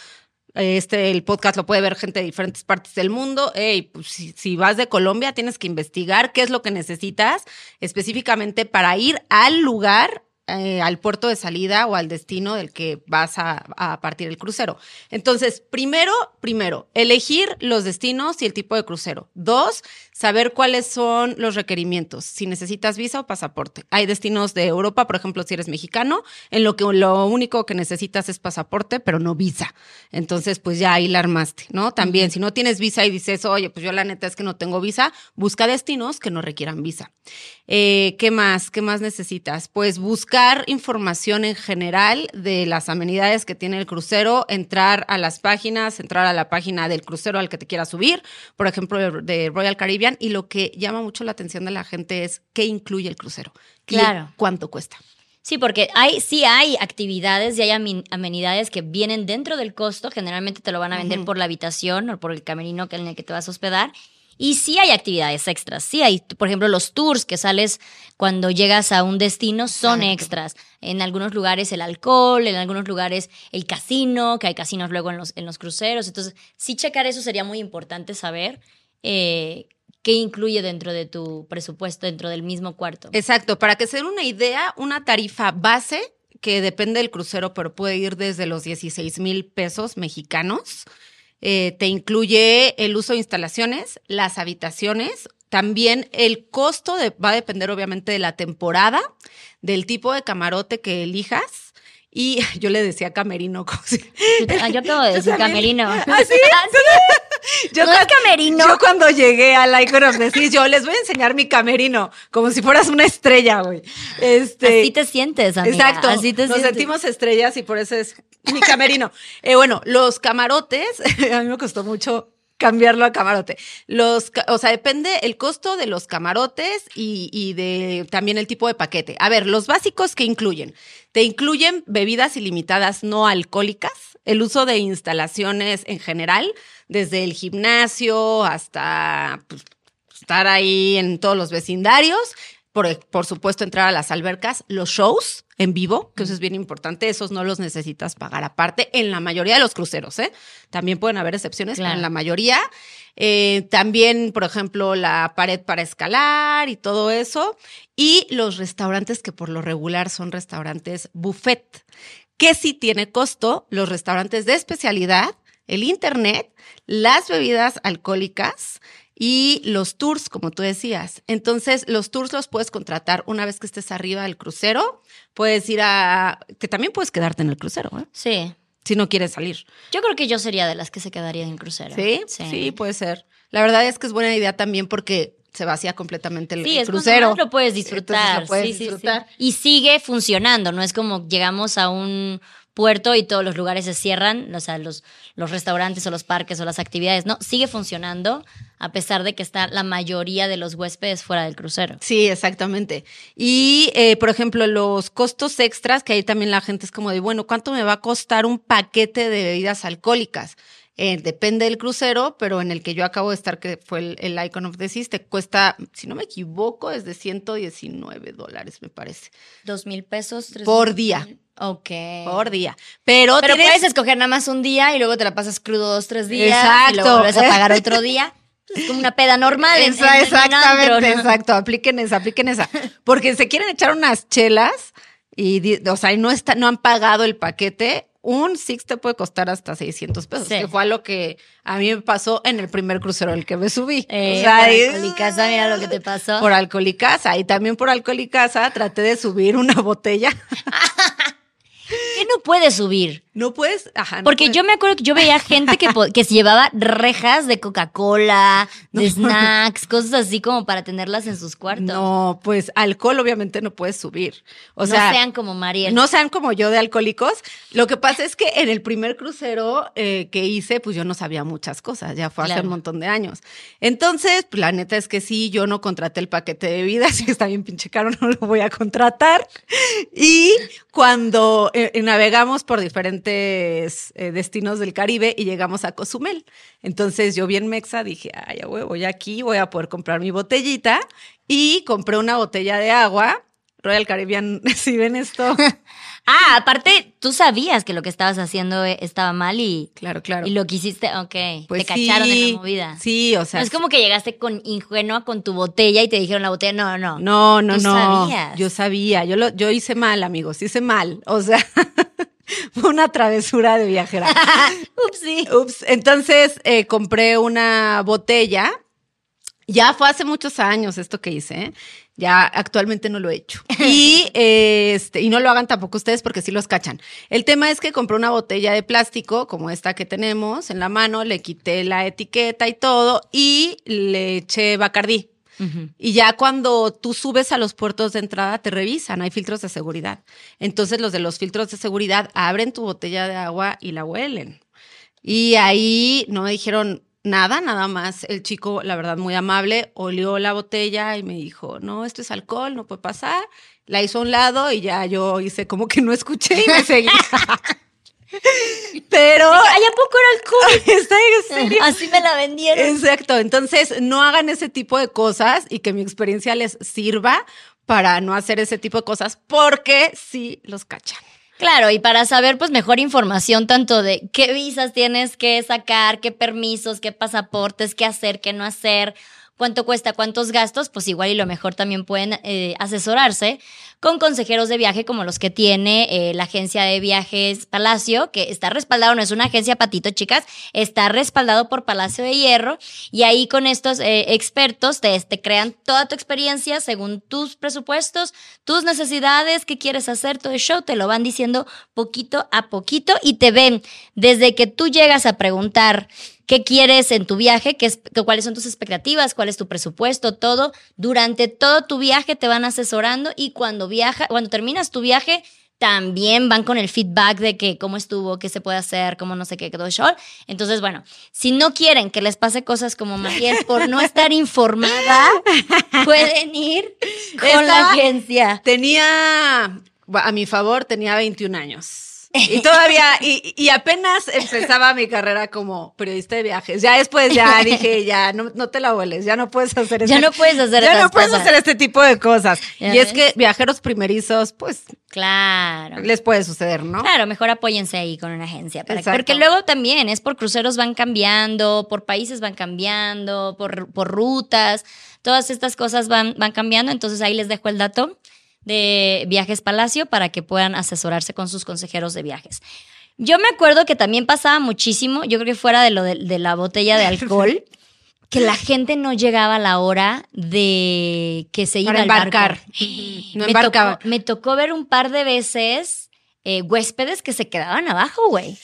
Speaker 2: este, el podcast lo puede ver gente de diferentes partes del mundo. Ey, pues si vas de Colombia, tienes que investigar qué es lo que necesitas específicamente para ir al lugar, eh, al puerto de salida o al destino del que vas a, a partir el crucero. Entonces, primero, primero, elegir los destinos y el tipo de crucero. Dos, saber cuáles son los requerimientos, si necesitas visa o pasaporte. Hay destinos de Europa, por ejemplo, si eres mexicano, en lo que lo único que necesitas es pasaporte, pero no visa. Entonces, pues ya ahí la armaste, ¿no? También, si no tienes visa y dices, oye, pues yo la neta es que no tengo visa, busca destinos que no requieran visa. Eh, ¿Qué más? ¿Qué más necesitas? Pues buscar información en general de las amenidades que tiene el crucero, entrar a las páginas, entrar a la página del crucero al que te quieras subir, por ejemplo, de Royal Caribbean, y lo que llama mucho la atención de la gente es qué incluye el crucero. y
Speaker 1: Claro.
Speaker 2: cuánto cuesta.
Speaker 1: Sí, porque hay, sí hay actividades y hay amenidades que vienen dentro del costo. Generalmente te lo van a vender por la habitación o por el camerino en el que te vas a hospedar. Y sí hay actividades extras. Sí hay, por ejemplo, los tours que sales cuando llegas a un destino son
Speaker 2: Exacto.
Speaker 1: extras. En algunos lugares el alcohol, en algunos lugares el casino, que hay casinos luego en los, en los cruceros. Entonces, sí checar eso sería muy importante saber eh, qué incluye dentro de tu presupuesto, dentro del mismo cuarto.
Speaker 2: Exacto, para que se den una idea, una tarifa base que depende del crucero, pero puede ir desde los 16 mil pesos mexicanos. Eh, te incluye el uso de instalaciones, las habitaciones, también el costo de- va a depender obviamente de la temporada, del tipo de camarote que elijas. Y [laughs] yo le decía camerino. [laughs]
Speaker 1: Ah, yo acabo [laughs] de decir camerino.
Speaker 2: ¿Ah, sí? Yo
Speaker 1: ¿No es
Speaker 2: cuan-
Speaker 1: camerino?
Speaker 2: Yo cuando llegué al Icon of the Seas, yo les voy a enseñar mi camerino, como si fueras una estrella, güey. Este,
Speaker 1: Así te sientes, amiga.
Speaker 2: Exacto.
Speaker 1: Así te
Speaker 2: Nos
Speaker 1: sientes.
Speaker 2: sentimos estrellas y por eso es [laughs] mi camerino. Eh, bueno, los camarotes, [laughs] a mí me costó mucho cambiarlo a camarote. Los, o sea, depende el costo de los camarotes y, y de también el tipo de paquete. A ver, los básicos que incluyen. Te incluyen bebidas ilimitadas no alcohólicas, el uso de instalaciones en general, desde el gimnasio hasta pues, estar ahí en todos los vecindarios. Por, por supuesto, entrar a las albercas, los shows en vivo, que eso es bien importante, esos no los necesitas pagar aparte en la mayoría de los cruceros, ¿eh? También pueden haber excepciones, pero en la mayoría. Eh, también, por ejemplo, la pared para escalar y todo eso. Y los restaurantes que por lo regular son restaurantes buffet, que sí tiene costo, los restaurantes de especialidad, el internet, las bebidas alcohólicas y los tours, como tú decías. Entonces, los tours los puedes contratar una vez que estés arriba del crucero. Puedes ir a... que también puedes quedarte en el crucero, ¿eh?
Speaker 1: Sí.
Speaker 2: Si no quieres salir.
Speaker 1: Yo creo que yo sería de las que se quedaría en el crucero.
Speaker 2: ¿Sí? ¿Sí? puede ser. La verdad es que es buena idea también porque se vacía completamente el,
Speaker 1: Sí,
Speaker 2: el crucero.
Speaker 1: lo puedes disfrutar.
Speaker 2: lo puedes
Speaker 1: sí, sí, sí.
Speaker 2: disfrutar.
Speaker 1: Y sigue funcionando, no es como llegamos a un puerto y todos los lugares se cierran, o sea, los, los restaurantes o los parques o las actividades, no, sigue funcionando a pesar de que está la mayoría de los huéspedes fuera del crucero.
Speaker 2: Sí, exactamente. Y, eh, por ejemplo, los costos extras, que ahí también la gente es como de, bueno, ¿cuánto me va a costar un paquete de bebidas alcohólicas? Eh, depende del crucero, pero en el que yo acabo de estar, que fue el, el Icon of the Seas, te cuesta, si no me equivoco, es de 119 dólares, me parece,
Speaker 1: ¿Dos mil pesos?
Speaker 2: Por día.
Speaker 1: Ok.
Speaker 2: por día. Pero,
Speaker 1: Pero
Speaker 2: tienes-
Speaker 1: puedes escoger nada más un día y luego te la pasas crudo dos, tres días. Y
Speaker 2: Exacto.
Speaker 1: luego vuelves a pagar [laughs] otro día. Es como una peda normal. en-
Speaker 2: Esa-
Speaker 1: en- en un antro,
Speaker 2: exactamente,
Speaker 1: ¿no?
Speaker 2: exacto. Apliquen esa, apliquen esa. [laughs] Porque se quieren echar unas chelas y, o sea, y no, está, no han pagado el paquete. Un Six te puede costar hasta 600 pesos,
Speaker 1: Sí.
Speaker 2: que fue lo que a mí me pasó en el primer crucero al que me subí.
Speaker 1: Eh,
Speaker 2: o sea,
Speaker 1: por
Speaker 2: y-
Speaker 1: alcoholicasa, mira lo que te pasó.
Speaker 2: Por alcohol y casa. Y también por alcohol y casa traté de subir una botella. [laughs]
Speaker 1: ¿Qué no puedes subir?
Speaker 2: No puedes, ajá. no
Speaker 1: Porque
Speaker 2: puedes.
Speaker 1: yo me acuerdo que yo veía gente que, que se llevaba rejas de Coca-Cola, de snacks, cosas así como para tenerlas en sus cuartos.
Speaker 2: No, pues alcohol obviamente no puedes subir. O
Speaker 1: no
Speaker 2: sea,
Speaker 1: sean como Mariel.
Speaker 2: No sean como yo de alcohólicos. Lo que pasa es que en el primer crucero eh, que hice, pues yo no sabía muchas cosas, ya fue hace
Speaker 1: Claro.
Speaker 2: un montón de años. Entonces, pues, la neta es que sí, yo no contraté el paquete de bebidas, [laughs] si está bien pinche caro, no lo voy a contratar. Y cuando eh, eh, navegamos por diferentes eh, destinos del Caribe y llegamos a Cozumel, entonces yo bien mexa dije, ay, a huevo, ya aquí voy a poder comprar mi botellita y compré una botella de agua. Royal Caribbean, [laughs] si ven esto, [laughs]
Speaker 1: Ah, aparte, tú sabías que lo que estabas haciendo eh, estaba mal y,
Speaker 2: Claro, claro.
Speaker 1: y lo que hiciste, ok,
Speaker 2: Pues
Speaker 1: te cacharon en la movida.
Speaker 2: Sí, o sea.
Speaker 1: no es como que llegaste con ingenua con tu botella y te dijeron la botella, no, no.
Speaker 2: No, no,
Speaker 1: Tú
Speaker 2: no.
Speaker 1: sabías.
Speaker 2: Yo sabía. Yo lo, yo hice mal, amigos. Hice mal. O sea, [laughs] fue una travesura de viajera.
Speaker 1: Upsi.
Speaker 2: Ups. Entonces eh, compré una botella. Ya fue hace muchos años esto que hice. ¿eh? Ya actualmente no lo he hecho. [laughs] Y, eh, este, y no lo hagan tampoco ustedes porque sí los cachan. El tema es que compré una botella de plástico como esta que tenemos en la mano, le quité la etiqueta y todo y le eché Bacardí. Y ya cuando tú subes a los puertos de entrada te revisan, hay filtros de seguridad. Entonces los de los filtros de seguridad abren tu botella de agua y la huelen. Y ahí no me dijeron, nada, nada más. El chico, la verdad, muy amable, olió la botella y me dijo, no, esto es alcohol, no puede pasar. La hizo a un lado y ya yo hice como que no escuché y me seguí. [laughs] Pero.
Speaker 1: Ay, ¿a poco era alcohol? [laughs]
Speaker 2: ¿Está en serio?
Speaker 1: Así me la vendieron.
Speaker 2: Exacto. Entonces, no hagan ese tipo de cosas y que mi experiencia les sirva para no hacer ese tipo de cosas porque sí los cachan.
Speaker 1: Claro, y para saber pues mejor información tanto de qué visas tienes que sacar, qué permisos, qué pasaportes, qué hacer, qué no hacer, cuánto cuesta, cuántos gastos, pues igual y lo mejor también pueden eh, asesorarse con consejeros de viaje como los que tiene eh, la agencia de viajes Palacio, que está respaldado, no es una agencia patito, chicas, está respaldado por Palacio de Hierro. Y ahí con estos eh, expertos te, te crean toda tu experiencia según tus presupuestos, tus necesidades, qué quieres hacer, todo el show, te lo van diciendo poquito a poquito y te ven desde que tú llegas a preguntar qué quieres en tu viaje, qué es, cuáles son tus expectativas, cuál es tu presupuesto, todo. Durante todo tu viaje te van asesorando y cuando viaja, cuando terminas tu viaje, también van con el feedback de que cómo estuvo, qué se puede hacer, cómo no sé qué, todo show. Entonces, bueno, si no quieren que les pase cosas como Magiel por no estar informada, [laughs] pueden ir con la agencia.
Speaker 2: Tenía, a mi favor, tenía 21 años. Y todavía, y, y, apenas empezaba mi carrera como periodista de viajes. Ya después ya [laughs] dije, ya no, no te la vueles, ya no puedes hacer
Speaker 1: Ya no puedes hacer
Speaker 2: Ya no puedes hacer este tipo de cosas. Y es que viajeros primerizos, pues.
Speaker 1: Claro.
Speaker 2: Les puede suceder, ¿no?
Speaker 1: Claro, mejor apóyense ahí con una agencia. Para, porque luego también es por cruceros van cambiando, por países van cambiando, por, por rutas. Todas estas cosas van, van cambiando. Entonces ahí les dejo el dato de Viajes Palacio para que puedan asesorarse con sus consejeros de viajes. Yo me acuerdo que también pasaba muchísimo, yo creo que fuera de lo de, la botella de alcohol, [laughs] que la gente no llegaba a la hora de que se iba a embarcar.
Speaker 2: No me embarcaba.
Speaker 1: Tocó, me tocó ver un par de veces eh, huéspedes que se quedaban abajo, güey.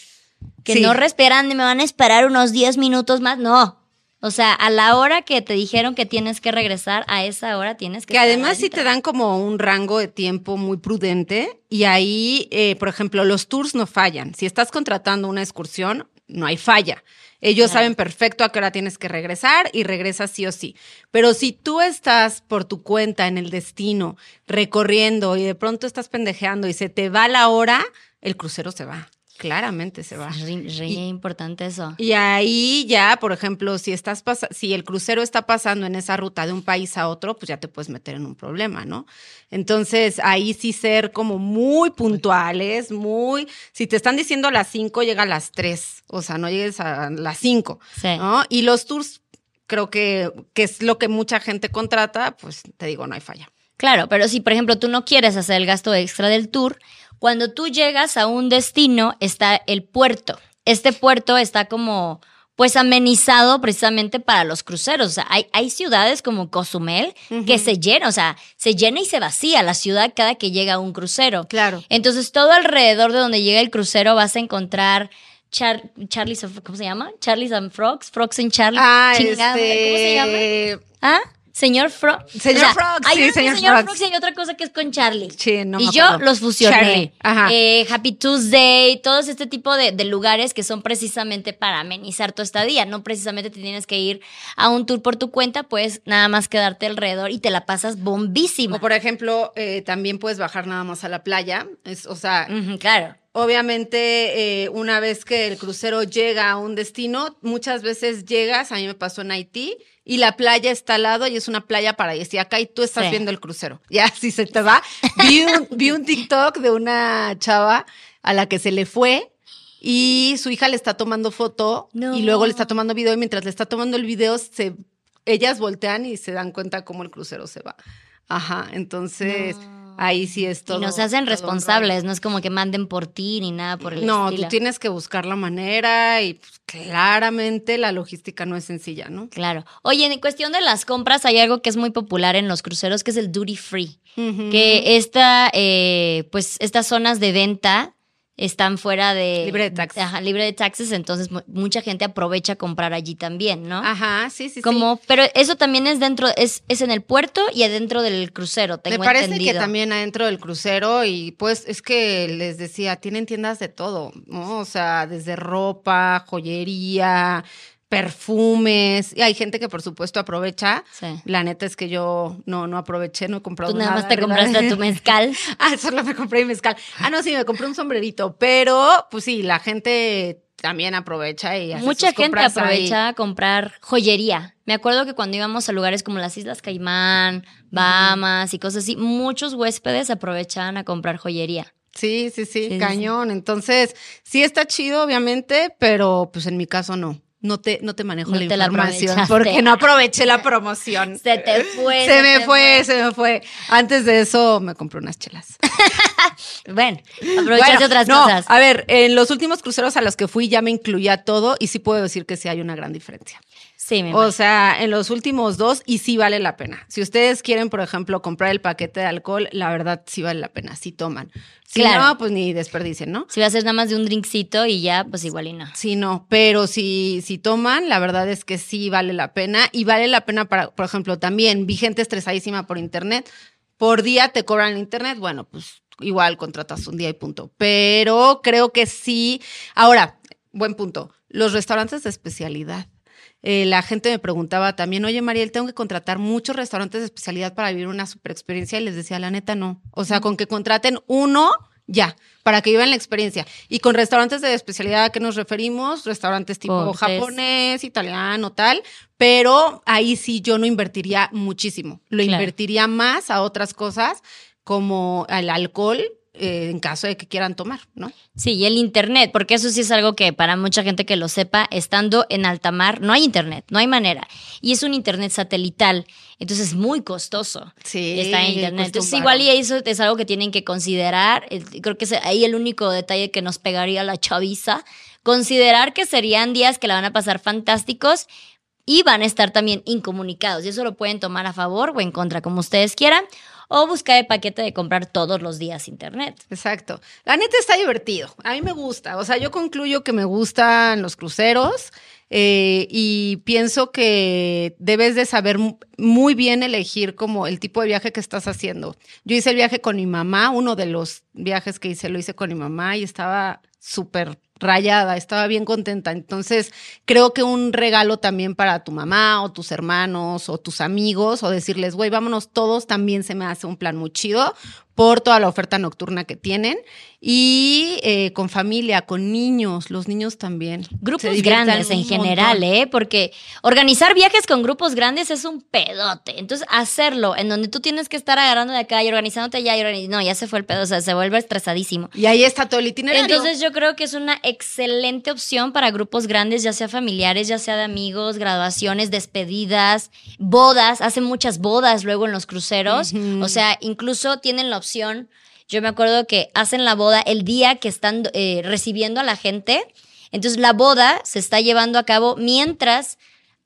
Speaker 1: Que no respiran, me van a esperar unos 10 minutos más. No, o sea, a la hora que te dijeron que tienes que regresar, a esa hora tienes que...
Speaker 2: Que además sí te dan como un rango de tiempo muy prudente y ahí, eh, por ejemplo, los tours no fallan. Si estás contratando una excursión, no hay falla. Ellos saben perfecto a qué hora tienes que regresar y regresas sí o sí. Pero si tú estás por tu cuenta en el destino, recorriendo y de pronto estás pendejeando y se te va la hora, el crucero se va claramente se va.
Speaker 1: Es re, importante eso.
Speaker 2: Y ahí ya, por ejemplo, si estás si el crucero está pasando en esa ruta de un país a otro, pues ya te puedes meter en un problema, ¿no? Entonces, ahí sí ser como muy puntuales, muy si te están diciendo a las 5, llega a las 3, o sea, no llegues a las 5, ¿no? Y los tours creo que que es lo que mucha gente contrata, pues te digo, no hay falla.
Speaker 1: Claro, pero si por ejemplo tú no quieres hacer el gasto extra del tour, cuando tú llegas a un destino está el puerto. Este puerto está como pues amenizado precisamente para los cruceros. O sea, hay, hay ciudades como Cozumel que se llena, o sea, se llena y se vacía la ciudad cada que llega un crucero.
Speaker 2: Claro.
Speaker 1: Entonces, todo alrededor de donde llega el crucero vas a encontrar Char Charlie's, ¿cómo se llama? Charlie's and Frogs, Frogs and Charlie.
Speaker 2: Ah, Chingada, ¿cómo se llama?
Speaker 1: Este, ¿Ah? Señor Frog.
Speaker 2: Señor Frog,
Speaker 1: hay
Speaker 2: sí, señor,
Speaker 1: señor Frog. y hay otra cosa que es con Charlie.
Speaker 2: Sí, no
Speaker 1: Y yo los fusioné. Eh, Happy Tuesday, todos este tipo de, lugares que son precisamente para amenizar tu estadía. No precisamente te tienes que ir a un tour por tu cuenta, puedes nada más quedarte alrededor y te la pasas bombísima.
Speaker 2: O por ejemplo, eh, también puedes bajar nada más a la playa. Es, o sea,
Speaker 1: claro.
Speaker 2: Obviamente, eh, una vez que el crucero llega a un destino, muchas veces llegas, a mí me pasó en Haití, y la playa está al lado y es una playa paradisíaca y tú estás viendo el crucero. [laughs] Ya, si se te va. Vi un, vi un TikTok de una chava a la que se le fue y su hija le está tomando foto y luego le está tomando video y mientras le está tomando el video, se, ellas voltean y se dan cuenta cómo el crucero se va. Ajá, entonces ahí sí es todo.
Speaker 1: Y nos hacen responsables, no es como que manden por ti ni nada por el
Speaker 2: no, tú tienes que buscar la manera y pues, claramente la logística no es sencilla, ¿no?
Speaker 1: Claro. Oye, en cuestión de las compras hay algo que es muy popular en los cruceros que es el duty free, que esta, eh, pues estas zonas de venta están fuera de...
Speaker 2: Libre de taxes.
Speaker 1: Ajá, libre de taxes, entonces mucha gente aprovecha comprar allí también, ¿no?
Speaker 2: Ajá, sí, sí,
Speaker 1: Como,
Speaker 2: sí.
Speaker 1: Pero eso también es dentro, es, es en el puerto y adentro del crucero, tengo
Speaker 2: Me parece
Speaker 1: que
Speaker 2: también adentro del crucero y pues es que les decía, tienen tiendas de todo, ¿no? O sea, desde ropa, joyería, perfumes. Y hay gente que por supuesto aprovecha.
Speaker 1: Sí.
Speaker 2: La neta es que yo no, no aproveché, no he comprado
Speaker 1: Tú nada
Speaker 2: nada.
Speaker 1: más te
Speaker 2: ¿verdad?
Speaker 1: compraste tu mezcal. [laughs]
Speaker 2: ah, solo me compré mi mezcal. Ah, no, sí, me compré un sombrerito. Pero, pues sí, la gente también aprovecha y hace
Speaker 1: Mucha
Speaker 2: sus
Speaker 1: gente
Speaker 2: ahí.
Speaker 1: aprovecha a comprar joyería. Me acuerdo que cuando íbamos a lugares como las Islas Caimán, Bahamas y cosas así, muchos huéspedes aprovechaban a comprar joyería.
Speaker 2: Sí, sí, sí,
Speaker 1: Sí, sí,
Speaker 2: cañón. Entonces, sí está chido, obviamente, pero pues en mi caso no. No te, no te manejo
Speaker 1: No
Speaker 2: la
Speaker 1: te
Speaker 2: información porque no aproveché la promoción.
Speaker 1: Se te fue.
Speaker 2: Se me fue, se me fue. Antes de eso me compré unas chelas. [laughs]
Speaker 1: Bueno, aprovechaste
Speaker 2: Bueno,
Speaker 1: otras
Speaker 2: no,
Speaker 1: cosas.
Speaker 2: A ver, en los últimos cruceros a los que fui ya me incluía todo y sí puedo decir que sí hay una gran diferencia.
Speaker 1: Sí, me
Speaker 2: O sea, en los últimos dos y sí vale la pena. Si ustedes quieren, por ejemplo, comprar el paquete de alcohol, la verdad sí vale la pena, sí toman. Si
Speaker 1: Claro.
Speaker 2: no, pues ni desperdicien, ¿no?
Speaker 1: Si va a ser nada más de un drinkcito y ya, pues igual y no.
Speaker 2: Sí, no, pero si, si toman, la verdad es que sí vale la pena y vale la pena para, por ejemplo, también vi gente estresadísima por internet. Por día te cobran el internet, bueno, pues igual contratas un día y punto. Pero creo que sí. Ahora, buen punto. Los restaurantes de especialidad. Eh, la gente me preguntaba también, oye Mariel, tengo que contratar muchos restaurantes de especialidad para vivir una super experiencia y les decía, la neta no. O sea, con que contraten uno, ya, para que vivan la experiencia. Y con restaurantes de especialidad a qué nos referimos, restaurantes tipo japonés, italiano, tal, pero ahí sí yo no invertiría muchísimo. Lo
Speaker 1: Claro.
Speaker 2: invertiría más a otras cosas como al alcohol eh, en caso de que quieran tomar, ¿no?
Speaker 1: Sí, y el internet, porque eso sí es algo que para mucha gente que lo sepa, estando en alta mar, no hay internet, no hay manera. Y es un internet satelital, entonces es muy costoso.
Speaker 2: Sí,
Speaker 1: Está en internet. Entonces, igual y eso es algo que tienen que considerar. Creo que ahí el único detalle que nos pegaría la chaviza. Considerar que serían días que la van a pasar fantásticos y van a estar también incomunicados. Y eso lo pueden tomar a favor o en contra, como ustedes quieran. O buscar el paquete de comprar todos los días internet.
Speaker 2: Exacto. La neta está divertido. A mí me gusta. O sea, yo concluyo que me gustan los cruceros eh, y pienso que debes de saber mu- muy bien elegir como el tipo de viaje que estás haciendo. Yo hice el viaje con mi mamá, uno de los viajes que hice lo hice con mi mamá y estaba súper rayada, estaba bien contenta. Entonces, creo que un regalo también para tu mamá o tus hermanos o tus amigos o decirles, güey, vámonos todos, también se me hace un plan muy chido por toda la oferta nocturna que tienen y eh, con familia, con niños, los niños también.
Speaker 1: Grupos grandes en general. ¿eh? Porque organizar viajes con grupos grandes es un pedote. Entonces, hacerlo en donde tú tienes que estar agarrando de acá y organizándote allá y organiz- No, ya se fue el pedo, o sea, se vuelve estresadísimo.
Speaker 2: Y ahí está todo el itinerario.
Speaker 1: Entonces yo creo que es una excelente opción para grupos grandes, ya sea familiares, ya sea de amigos, graduaciones, despedidas, bodas, hacen muchas bodas luego en los cruceros, o sea, incluso tienen la opción, yo me acuerdo que hacen la boda el día que están eh, recibiendo a la gente, entonces la boda se está llevando a cabo mientras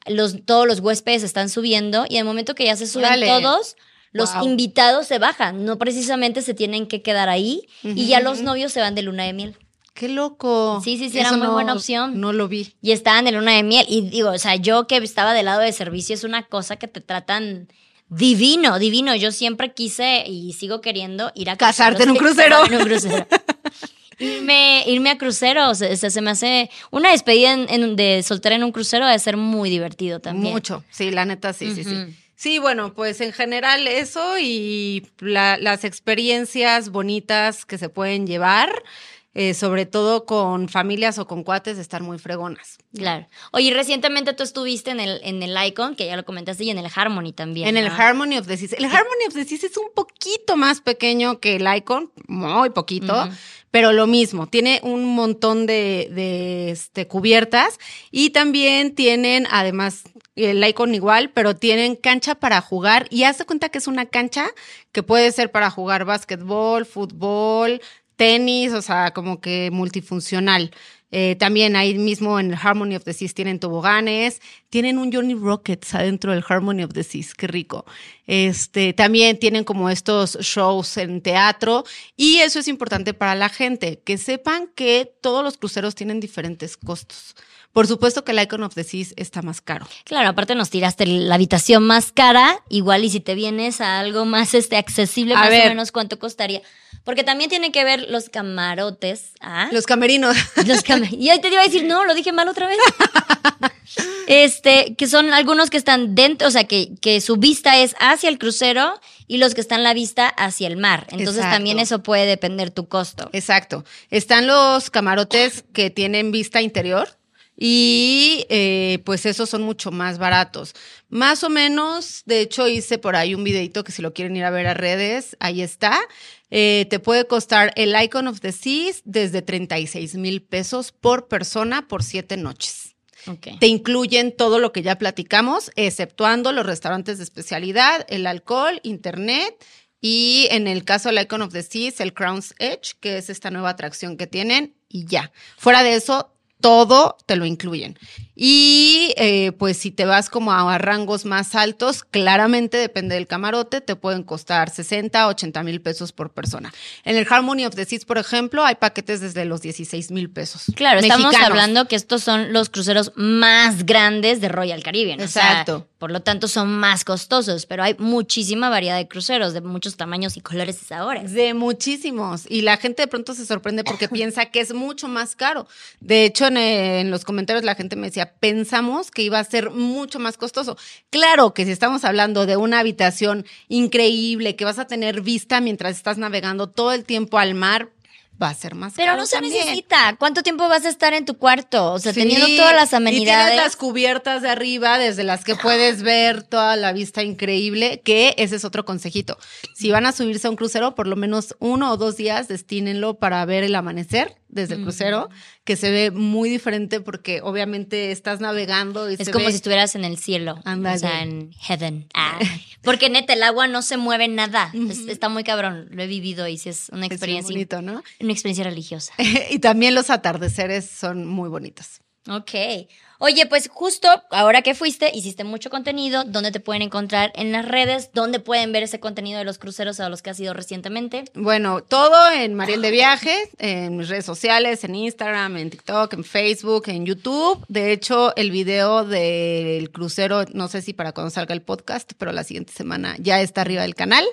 Speaker 1: los, todos los huéspedes están subiendo y en el momento que ya se suben todos, los
Speaker 2: Wow.
Speaker 1: invitados se bajan, no precisamente se tienen que quedar ahí y ya los novios se van de luna de miel.
Speaker 2: Qué loco.
Speaker 1: Sí, sí, sí, era muy
Speaker 2: no-
Speaker 1: buena opción.
Speaker 2: No lo vi.
Speaker 1: Y estaban de luna de miel. Y digo, o sea, yo que estaba del lado de servicio es una cosa que te tratan divino, divino. Yo siempre quise y sigo queriendo ir a
Speaker 2: Casarte en un [laughs] crucero.
Speaker 1: En un crucero. irme, irme a cruceros, o sea, se me hace una despedida en- en- de soltera en un crucero de ser muy divertido también.
Speaker 2: Mucho. Sí, la neta, sí, sí, sí. Sí, bueno, pues en general eso y la- las experiencias bonitas que se pueden llevar, eh, sobre todo con familias o con cuates, están muy fregonas.
Speaker 1: Claro. Oye, recientemente tú estuviste en el, en el Icon, que ya lo comentaste, y en el Harmony también.
Speaker 2: En el. Harmony of the Seas. El Harmony of the Seas es un poquito más pequeño que el Icon, muy poquito, pero lo mismo. Tiene un montón de, de, este, cubiertas y también tienen, además, el Icon igual, pero tienen cancha para jugar y haz de cuenta que es una cancha que puede ser para jugar básquetbol, fútbol, tenis, o sea, como que multifuncional. Eh, también ahí mismo en el Harmony of the Seas tienen toboganes, tienen un Johnny Rockets adentro del Harmony of the Seas, qué rico. Este, también tienen como estos shows en teatro y eso es importante para la gente, que sepan que todos los cruceros tienen diferentes costos. Por supuesto que el Icon of the Seas está más caro.
Speaker 1: Claro, aparte nos tiraste la habitación más cara, igual y si te vienes a algo más este accesible,
Speaker 2: A
Speaker 1: más
Speaker 2: ver.
Speaker 1: o menos cuánto costaría. Porque también tiene que ver los camarotes. ¿ah?
Speaker 2: Los camerinos. [laughs]
Speaker 1: Los cam- y ahí te iba a decir, no, lo dije mal otra vez. [laughs] Este, que son algunos que están dentro, o sea, que, que su vista es hacia el crucero y los que están la vista hacia el mar. Entonces
Speaker 2: Exacto.
Speaker 1: también eso puede depender tu costo.
Speaker 2: Exacto. Están los camarotes que tienen vista interior y eh, pues esos son mucho más baratos. Más o menos, de hecho hice por ahí un videito que si lo quieren ir a ver a redes, ahí está. Eh, te puede costar el Icon of the Seas desde 36 mil pesos por persona por siete noches. Te incluyen todo lo que ya platicamos, exceptuando los restaurantes de especialidad, el alcohol, internet y en el caso del Icon of the Seas, el Crown's Edge, que es esta nueva atracción que tienen y ya. Fuera de eso, todo te lo incluyen. Y eh, pues si te vas como a rangos más altos, claramente depende del camarote, te pueden costar 60, 80 mil pesos por persona. En el Harmony of the Seas, por ejemplo, hay paquetes desde los 16 mil pesos.
Speaker 1: Claro, estamos hablando que estos son los cruceros más grandes de Royal Caribbean. o sea,
Speaker 2: Exacto.
Speaker 1: por lo tanto, son más costosos, pero hay muchísima variedad de cruceros de muchos tamaños y colores y sabores.
Speaker 2: De muchísimos. Y la gente de pronto se sorprende porque [laughs] piensa que es mucho más caro. De hecho, en, eh, en los comentarios la gente me decía, pensamos que iba a ser mucho más costoso. Claro que si estamos hablando de una habitación increíble, que vas a tener vista mientras estás navegando todo el tiempo al mar, va a ser más
Speaker 1: Pero
Speaker 2: caro.
Speaker 1: no se
Speaker 2: también.
Speaker 1: necesita. ¿Cuánto tiempo vas a estar en tu cuarto? O sea,
Speaker 2: Sí,
Speaker 1: teniendo todas las
Speaker 2: Y
Speaker 1: amenidades.
Speaker 2: tienes las cubiertas de arriba desde las que puedes ver toda la vista increíble, que ese es otro consejito. Si van a subirse a un crucero, por lo menos uno o dos días destínenlo para ver el amanecer desde el crucero, que se ve muy diferente porque obviamente estás navegando y
Speaker 1: Es
Speaker 2: se
Speaker 1: como
Speaker 2: ve-
Speaker 1: si estuvieras en el cielo.
Speaker 2: Ándale.
Speaker 1: O sea, en heaven. [laughs] Ah. Porque neta, el agua no se mueve nada. Es- está muy cabrón. Lo he vivido y sí es una
Speaker 2: es
Speaker 1: experiencia.
Speaker 2: bonito, ¿no?
Speaker 1: Una experiencia religiosa. [laughs]
Speaker 2: y también los atardeceres son muy bonitos.
Speaker 1: Ok. Oye, pues justo ahora que fuiste, hiciste mucho contenido. ¿Dónde te pueden encontrar en las redes? ¿Dónde pueden ver ese contenido de los cruceros a los que has ido recientemente?
Speaker 2: Bueno, todo en Mariel de Viaje, en mis redes sociales, en Instagram, en TikTok, en Facebook, en YouTube. De hecho, el video del crucero, no sé si para cuando salga el podcast, pero la siguiente semana ya está arriba del canal.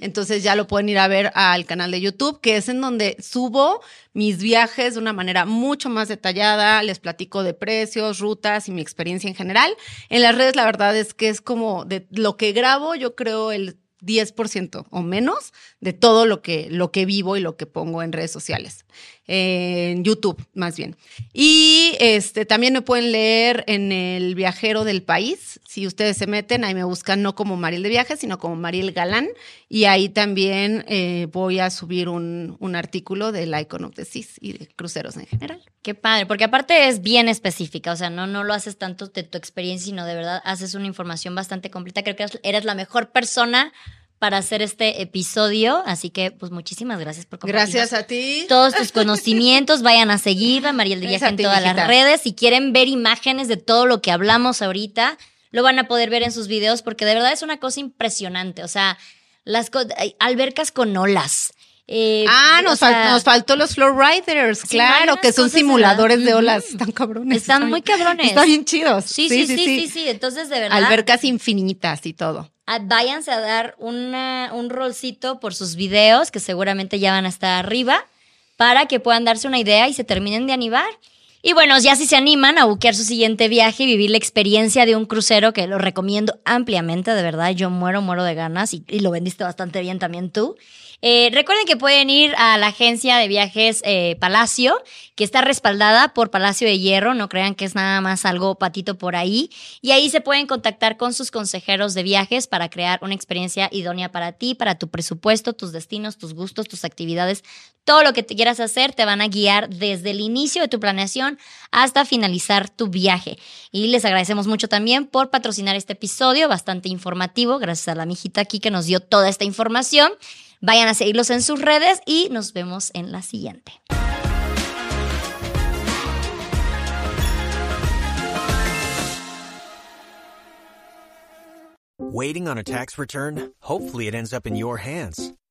Speaker 2: Entonces ya lo pueden ir a ver al canal de YouTube, que es en donde subo mis viajes de una manera mucho más detallada, les platico de precios, rutas y mi experiencia en general. En las redes la verdad es que es como de lo que grabo, yo creo el 10% o menos de todo lo que, lo que vivo y lo que pongo en redes sociales. En YouTube, más bien. Y este también me pueden leer en El Viajero del País. Si ustedes se meten, ahí me buscan no como Mariel de Viajes, sino como Mariel Galán. Y ahí también eh, voy a subir un, un artículo del Icon of the Seas y de cruceros en general.
Speaker 1: Qué padre, porque aparte es bien específica, o sea, no, no lo haces tanto de tu experiencia, sino de verdad haces una información bastante completa. Creo que eres- la mejor persona para hacer este episodio, así que pues muchísimas gracias por compartir
Speaker 2: Gracias a ti.
Speaker 1: todos tus [laughs] conocimientos, vayan a seguirla, Mariel de Viaje
Speaker 2: a
Speaker 1: en todas las redes. Si quieren ver imágenes de todo lo que hablamos ahorita, lo van a poder ver en sus videos porque de verdad es una cosa impresionante. O sea, las albercas con olas. eh,
Speaker 2: Ah, nos,
Speaker 1: sea,
Speaker 2: fal- nos faltó los floor riders,
Speaker 1: Sí,
Speaker 2: claro, que son simuladores de olas. Están cabrones.
Speaker 1: Están
Speaker 2: Está
Speaker 1: muy cabrones.
Speaker 2: Están bien chidos.
Speaker 1: Sí, sí, sí, sí, sí, Entonces, de verdad,
Speaker 2: Albercas infinitas y todo.
Speaker 1: Váyanse a dar un rolcito por sus videos, que seguramente ya van a estar arriba, para que puedan darse una idea y se terminen de animar. Y bueno, ya si se animan a buquear su siguiente viaje y vivir la experiencia de un crucero, que lo recomiendo ampliamente, de verdad, yo muero, muero de ganas y, y lo vendiste bastante bien también tú. Eh, recuerden que pueden ir a la agencia de viajes eh, Palacio, que está respaldada por Palacio de Hierro, no crean que es nada más algo patito por ahí, y ahí se pueden contactar con sus consejeros de viajes para crear una experiencia idónea para ti, para tu presupuesto, tus destinos, tus gustos, tus actividades, todo lo que te quieras hacer, te van a guiar desde el inicio de tu planeación hasta finalizar tu viaje. Y les agradecemos mucho también por patrocinar este episodio, bastante informativo, gracias a la mijita aquí que nos dio toda esta información. Vayan a seguirlos en sus redes y nos vemos en la siguiente.
Speaker 4: Waiting on a tax return? Hopefully, it ends up in your hands.